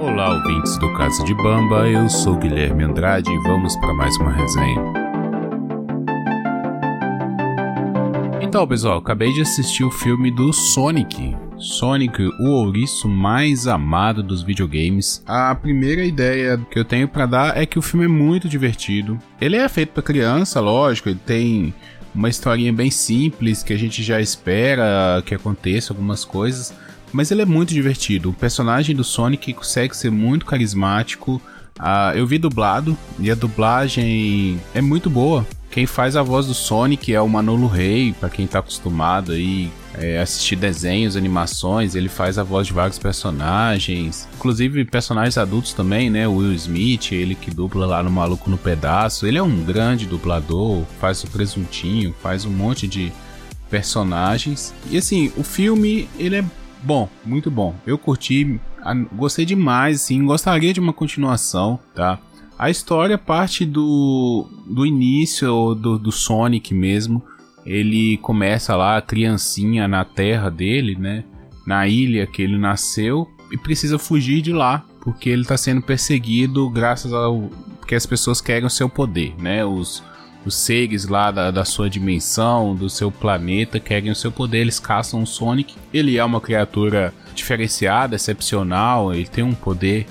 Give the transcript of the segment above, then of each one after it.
Olá, ouvintes do Casa de Bamba, eu sou Guilherme Andrade e vamos para mais uma resenha. Então, pessoal, acabei de assistir o filme do Sonic. Sonic, o ouriço mais amado dos videogames. A primeira ideia que eu tenho para dar é que o filme é muito divertido. Ele é feito para criança, lógico, ele tem uma historinha bem simples que a gente já espera que aconteça algumas coisas, mas ele é muito divertido. O personagem do Sonic consegue ser muito carismático. Uh, eu vi dublado e a dublagem é muito boa. Quem faz a voz do Sonic é o Manolo Rey, para quem tá acostumado aí é, assistir desenhos, animações, ele faz a voz de vários personagens, inclusive personagens adultos também, né? Will Smith, ele que dubla lá no Maluco no Pedaço, ele é um grande dublador, faz o Presuntinho, faz um monte de personagens. E assim, o filme, ele é bom, muito bom. Eu curti, gostei demais, sim, gostaria de uma continuação, tá? A história parte do, do início do, do Sonic mesmo. Ele começa lá, criancinha na terra dele, né? Na ilha que ele nasceu e precisa fugir de lá porque ele está sendo perseguido graças ao que as pessoas querem o seu poder, né? Os, os seres lá da, da, sua dimensão, do seu planeta, querem o seu poder, eles caçam o Sonic. Ele é uma criatura diferenciada, excepcional, ele tem um poder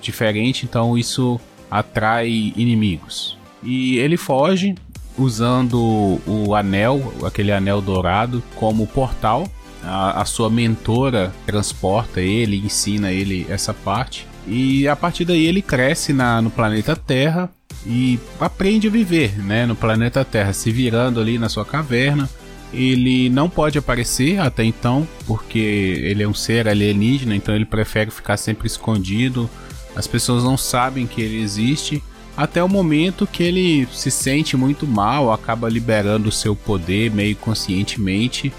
diferente, então isso atrai inimigos. E ele foge usando o anel, aquele anel dourado, como portal. A, a sua mentora transporta ele, ensina ele essa parte. E a partir daí ele cresce na, no planeta Terra e aprende a viver né, no planeta Terra, se virando ali na sua caverna. Ele não pode aparecer até então, porque ele é um ser alienígena, então ele prefere ficar sempre escondido as pessoas não sabem que ele existe até o momento que ele se sente muito mal, acaba liberando o seu poder meio conscientemente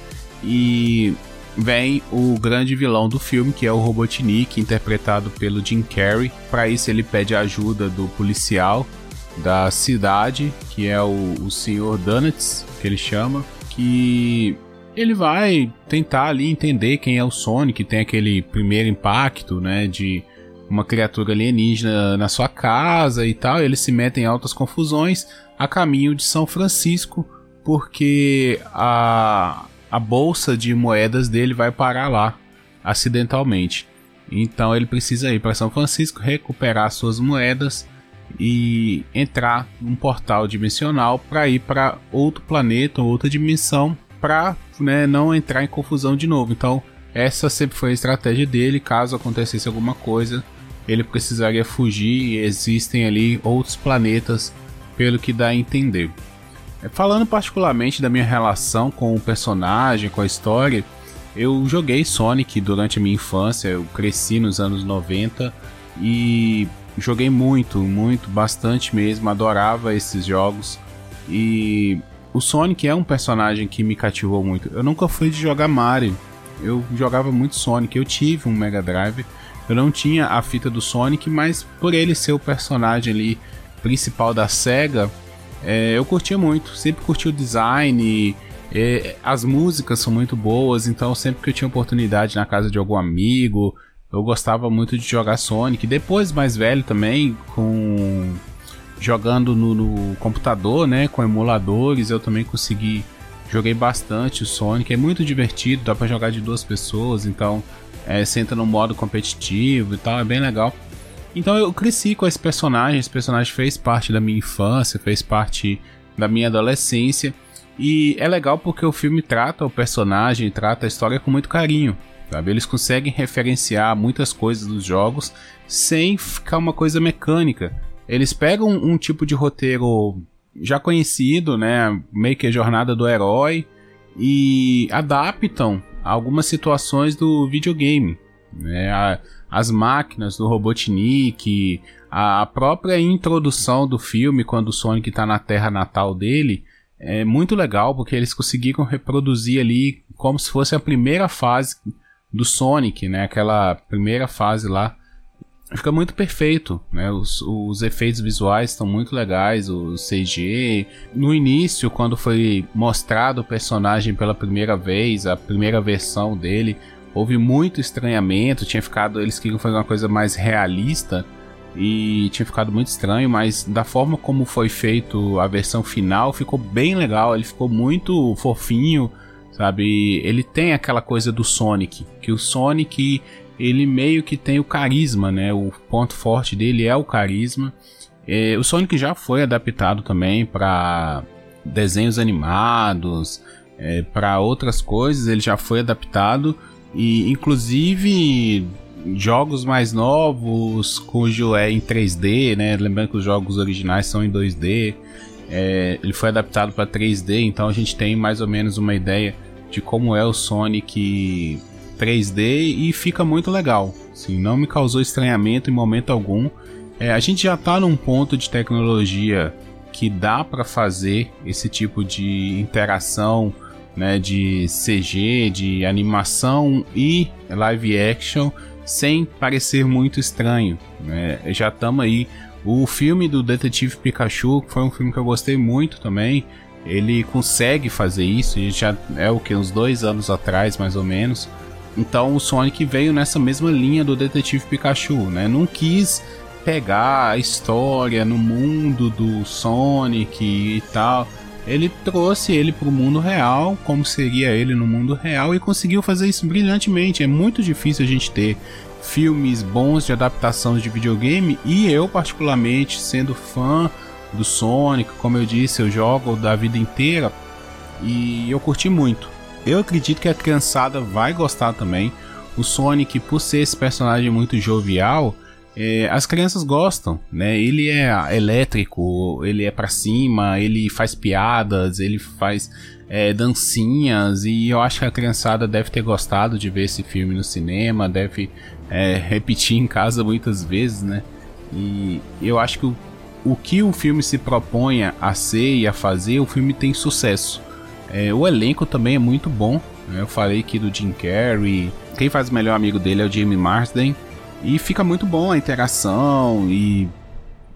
e vem o grande vilão do filme, que é o Robotnik, interpretado pelo Jim Carrey. Para isso ele pede ajuda do policial da cidade, que é o, o Sr. Donuts, que ele chama, que ele vai tentar ali entender quem é o Sonic, tem aquele primeiro impacto, né, de uma criatura alienígena na sua casa e tal. eles se metem em altas confusões a caminho de São Francisco, porque a, a bolsa de moedas dele vai parar lá acidentalmente. Então ele precisa ir para São Francisco recuperar suas moedas e entrar num portal dimensional para ir para outro planeta, outra dimensão, para né, não entrar em confusão de novo. Então essa sempre foi a estratégia dele. Caso acontecesse alguma coisa, ele precisaria fugir e existem ali outros planetas, pelo que dá a entender. É, falando particularmente da minha relação com o personagem, com a história, eu joguei Sonic durante a minha infância, eu cresci nos anos 90 e joguei muito, muito, bastante mesmo, adorava esses jogos. E o Sonic é um personagem que me cativou muito. Eu nunca fui de jogar Mario, eu jogava muito Sonic, eu tive um Mega Drive eu não tinha a fita do Sonic, mas por ele ser o personagem ali principal da SEGA, é, eu curtia muito. Sempre curti o design, é, as músicas são muito boas, então sempre que eu tinha oportunidade na casa de algum amigo, eu gostava muito de jogar Sonic. Depois, mais velho também, com jogando no, no computador, né, com emuladores, eu também consegui joguei bastante o Sonic. É muito divertido, dá para jogar de duas pessoas, então é, você entra no modo competitivo e tal, é bem legal. Então eu cresci com esse personagem, esse personagem fez parte da minha infância, fez parte da minha adolescência. E é legal porque o filme trata o personagem, trata a história com muito carinho. Sabe? Eles conseguem referenciar muitas coisas dos jogos sem ficar uma coisa mecânica. Eles pegam um, tipo de roteiro já conhecido, né? Meio que a jornada do herói, e adaptam algumas situações do videogame. Né? A, as máquinas do Robotnik, a própria introdução do filme quando o Sonic está na terra natal dele é muito legal porque eles conseguiram reproduzir ali como se fosse a primeira fase do Sonic, né? Aquela primeira fase lá fica muito perfeito, né? Os, os efeitos visuais estão muito legais, o CG. No início, quando foi mostrado o personagem pela primeira vez, a primeira versão dele, houve muito estranhamento, tinha ficado, eles queriam fazer uma coisa mais realista e tinha ficado muito estranho, mas da forma como foi feito a versão final, ficou bem legal, ele ficou muito fofinho, sabe? Ele tem aquela coisa do Sonic, que o Sonic ele meio que tem o carisma, né? O ponto forte dele é o carisma. É, o Sonic já foi adaptado também para desenhos animados, é, para outras coisas, ele já foi adaptado e inclusive jogos mais novos cujo é em 3D, né? Lembrando que os jogos originais são em 2D. É, ele foi adaptado para 3D, então a gente tem mais ou menos uma ideia de como é o Sonic 3D e fica muito legal. Assim, não me causou estranhamento em momento algum. É, a gente já está num ponto de tecnologia que dá para fazer esse tipo de interação né, de CG, de animação e live action sem parecer muito estranho. Né? Já estamos aí. O filme do Detetive Pikachu foi um filme que eu gostei muito também. Ele consegue fazer isso, e já é o que uns dois anos atrás, mais ou menos. Então o Sonic veio nessa mesma linha do Detetive Pikachu, né? Não quis pegar a história no mundo do Sonic e tal ele trouxe ele para o mundo real, como seria ele no mundo real, e conseguiu fazer isso brilhantemente. É muito difícil a gente ter filmes bons de adaptação de videogame, e eu, particularmente, sendo fã do Sonic, como eu disse, eu jogo da vida inteira e eu curti muito. Eu acredito que a criançada vai gostar também. O Sonic, por ser esse personagem muito jovial, é, as crianças gostam, né? Ele é elétrico, ele é para cima, ele faz piadas, ele faz é, dancinhas e eu acho que a criançada deve ter gostado de ver esse filme no cinema, deve é, repetir em casa muitas vezes, né? E eu acho que o, o que o filme se propõe a ser e a fazer, o filme tem sucesso. É, o elenco também é muito bom. Né? Eu falei aqui do Jim Carrey. Quem faz o melhor amigo dele é o Jamie Marsden. E fica muito bom a interação e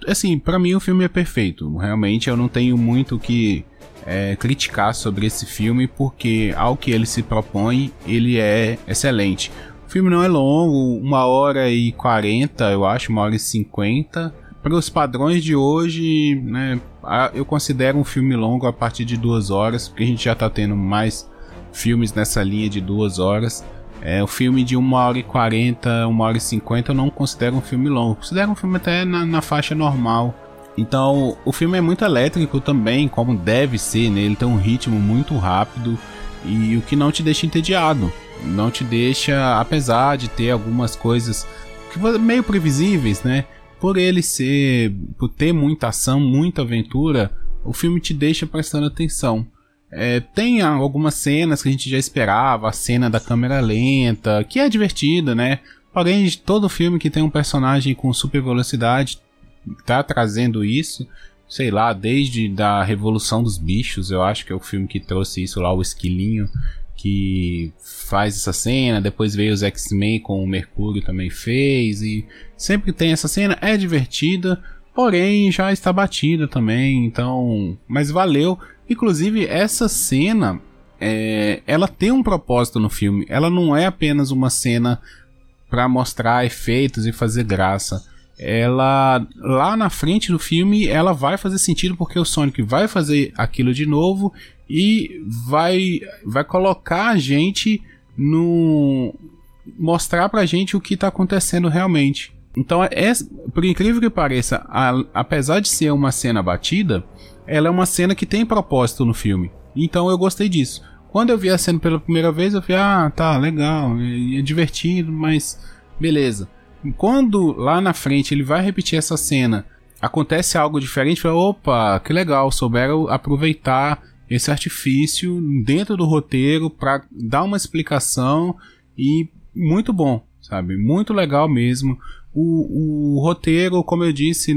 assim, para mim o filme é perfeito. Realmente eu não tenho muito que é, criticar sobre esse filme porque ao que ele se propõe, ele é excelente. O filme não é longo, uma hora e quarenta, eu acho, uma hora e cinquenta. Para os padrões de hoje, né, eu considero um filme longo a partir de duas horas, porque a gente já está tendo mais filmes nessa linha de duas horas. É, o filme de 1 hora e 40, 1 hora e 50 eu não considero um filme longo. Considero um filme até na, na faixa normal. Então, o filme é muito elétrico também, como deve ser, né? Ele tem um ritmo muito rápido e o que não te deixa entediado. Não te deixa, apesar de ter algumas coisas meio previsíveis, né? Por ele ser, por ter muita ação, muita aventura, o filme te deixa prestando atenção. É, tem algumas cenas que a gente já esperava, a cena da câmera lenta, que é divertida, né? Porém, todo filme que tem um personagem com super velocidade tá trazendo isso. Sei lá, desde da Revolução dos Bichos, eu acho que é o filme que trouxe isso lá, o Esquilinho, que faz essa cena. Depois veio os X-Men com o Mercúrio também fez. E sempre tem essa cena, é divertida, porém já está batida também, então. Mas valeu. Inclusive, essa cena é, ela tem um propósito no filme. Ela não é apenas uma cena para mostrar efeitos e fazer graça. Ela lá na frente do filme ela vai fazer sentido porque o Sonic vai fazer aquilo de novo e vai vai colocar a gente no mostrar pra gente o que tá acontecendo realmente. Então, é, por incrível que pareça, a, apesar de ser uma cena batida, ela é uma cena que tem propósito no filme. Então eu gostei disso. Quando eu vi a cena pela primeira vez, eu falei, ah, tá, legal, é, divertido, mas beleza. Quando lá na frente ele vai repetir essa cena, acontece algo diferente, falei, opa, que legal, souberam aproveitar esse artifício dentro do roteiro para dar uma explicação e muito bom, sabe? Muito legal mesmo. O, o roteiro, como eu disse,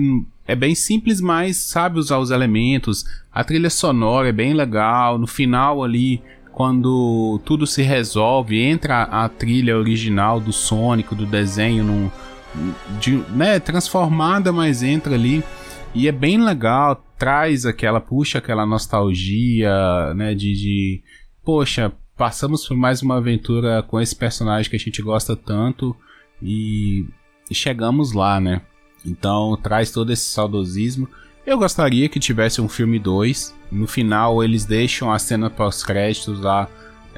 é bem simples, mas sabe usar os elementos. A trilha sonora é bem legal. No final ali, quando tudo se resolve, entra a trilha original do Sonic, do desenho, num, de, né, transformada, mas entra ali. E é bem legal, traz aquela, puxa aquela nostalgia, né, de, de poxa, passamos por mais uma aventura com esse personagem que a gente gosta tanto e chegamos lá, né? Então traz todo esse saudosismo. Eu gostaria que tivesse um filme 2. No final eles deixam a cena pós-créditos lá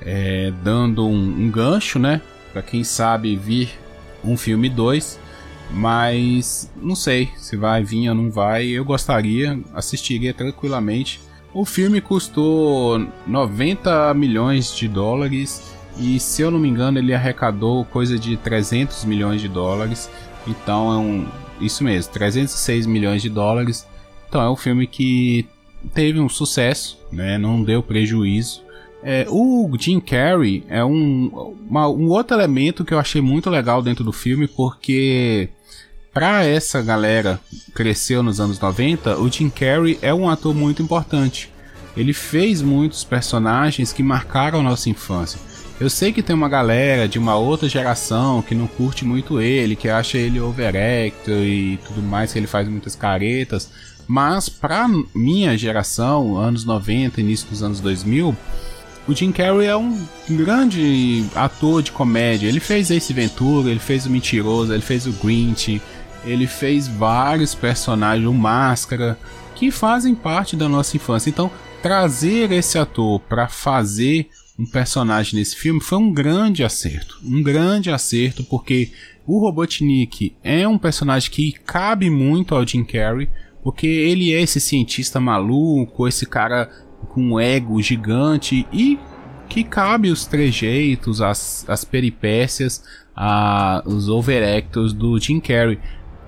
é, dando um, um, gancho, né? Pra quem sabe vir um filme 2. Mas não sei se vai vir ou não vai. Eu gostaria, assistiria tranquilamente. O filme custou 90 milhões de dólares e se eu não me engano ele arrecadou coisa de 300 milhões de dólares. Então é um isso mesmo, 306 milhões de dólares. Então é um filme que teve um sucesso, né? Não deu prejuízo. É, o Jim Carrey é um, uma, um outro elemento que eu achei muito legal dentro do filme, porque para essa galera cresceu nos anos 90, o Jim Carrey é um ator muito importante. Ele fez muitos personagens que marcaram nossa infância. Eu sei que tem uma galera de uma outra geração que não curte muito ele, que acha ele overactor e tudo mais, que ele faz muitas caretas. Mas pra minha geração, anos 90, início dos anos 2000, o Jim Carrey é um grande ator de comédia. Ele fez Ace Ventura, ele fez o Mentiroso, ele fez o Grinch, ele fez vários personagens, o Máscara, que fazem parte da nossa infância. Então, trazer esse ator para fazer um personagem nesse filme foi um grande acerto. Um grande acerto, porque o Robotnik é um personagem que cabe muito ao Jim Carrey, porque ele é esse cientista maluco, esse cara com um ego gigante e que cabe os trejeitos, as, as peripécias, a, os overactors do Jim Carrey.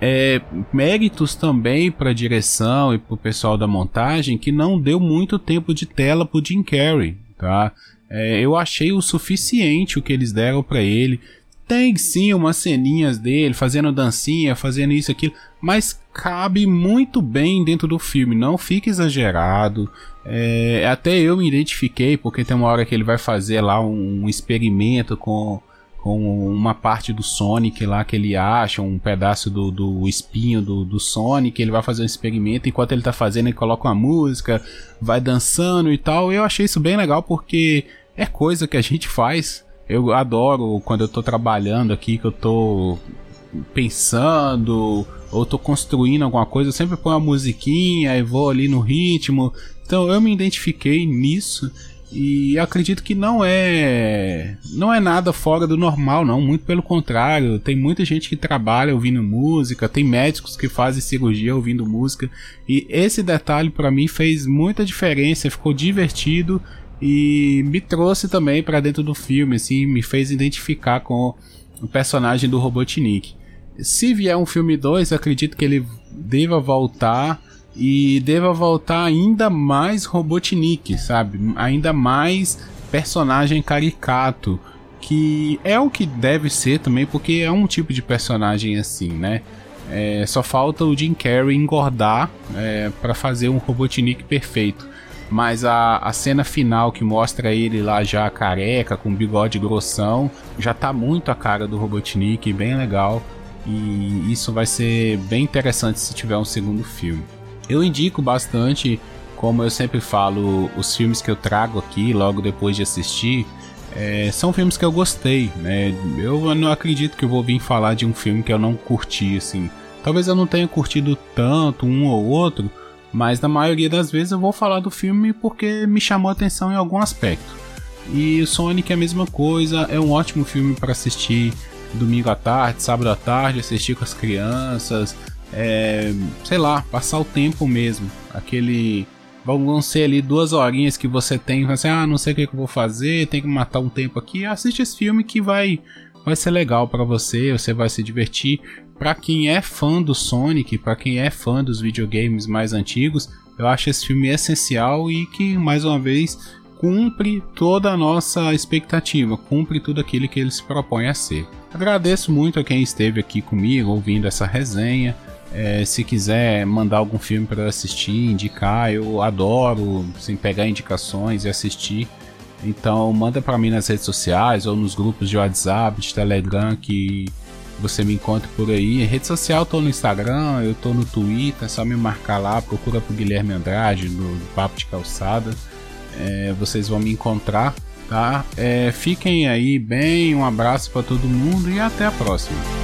É, méritos também para a direção e para o pessoal da montagem que não deu muito tempo de tela para Jim Carrey, tá? É, eu achei o suficiente o que eles deram para ele. Tem sim umas ceninhas dele fazendo dancinha, fazendo isso aquilo, mas cabe muito bem dentro do filme, não fica exagerado. É, até eu me identifiquei, porque tem uma hora que ele vai fazer lá um, um experimento com, com uma parte do Sonic lá que ele acha, um pedaço do, do espinho do, do Sonic, ele vai fazer um experimento, enquanto ele tá fazendo ele coloca uma música, vai dançando e tal. Eu achei isso bem legal porque é coisa que a gente faz. Eu adoro quando eu tô trabalhando aqui, que eu tô pensando ou tô construindo alguma coisa, eu sempre ponho uma musiquinha e vou ali no ritmo. Então eu me identifiquei nisso e acredito que não é não é nada fora do normal não, muito pelo contrário. Tem muita gente que trabalha ouvindo música, tem médicos que fazem cirurgia ouvindo música e esse detalhe para mim fez muita diferença, ficou divertido e me trouxe também para dentro do filme, assim, me fez identificar com o personagem do Robotnik. Se vier um filme 2, acredito que ele deva voltar e deva voltar ainda mais Robotnik, sabe? Ainda mais personagem caricato, que é o que deve ser também, porque é um tipo de personagem assim, né? É, só falta o Jim Carrey engordar é, para fazer um Robotnik perfeito. Mas a, a cena final que mostra ele lá já careca, com bigode grossão, já tá muito a cara do Robotnik, bem legal. E isso vai ser bem interessante se tiver um segundo filme. Eu indico bastante, como eu sempre falo, os filmes que eu trago aqui logo depois de assistir. É, são filmes que eu gostei, né? Eu não acredito que eu vou vir falar de um filme que eu não curti, assim. Talvez eu não tenha curtido tanto um ou outro, mas na maioria das vezes eu vou falar do filme porque me chamou a atenção em algum aspecto. E o Sonic é a mesma coisa, é um ótimo filme para assistir domingo à tarde, sábado à tarde, assistir com as crianças, é, sei lá, passar o tempo mesmo. Aquele. Vão ser ali duas horinhas que você tem, assim, ah, não sei o que, eu vou fazer, tem que matar um tempo aqui. Assiste esse filme que vai, vai ser legal para você, você vai se divertir para quem é fã do Sonic, para quem é fã dos videogames mais antigos, eu acho esse filme essencial e que, mais uma vez, cumpre toda a nossa expectativa, cumpre tudo aquilo que ele se propõe a ser. Agradeço muito a quem esteve aqui comigo ouvindo essa resenha. É, se quiser mandar algum filme para assistir, indicar, eu adoro sem pegar indicações e assistir. Então manda para mim nas redes sociais ou nos grupos de WhatsApp, de Telegram que você me encontra por aí. Em rede social eu tô no Instagram, eu tô no Twitter, é só me marcar lá, procura por Guilherme Andrade no Papo de Calçada. É, vocês vão me encontrar. tá? É, fiquem aí bem, um abraço para todo mundo e até a próxima.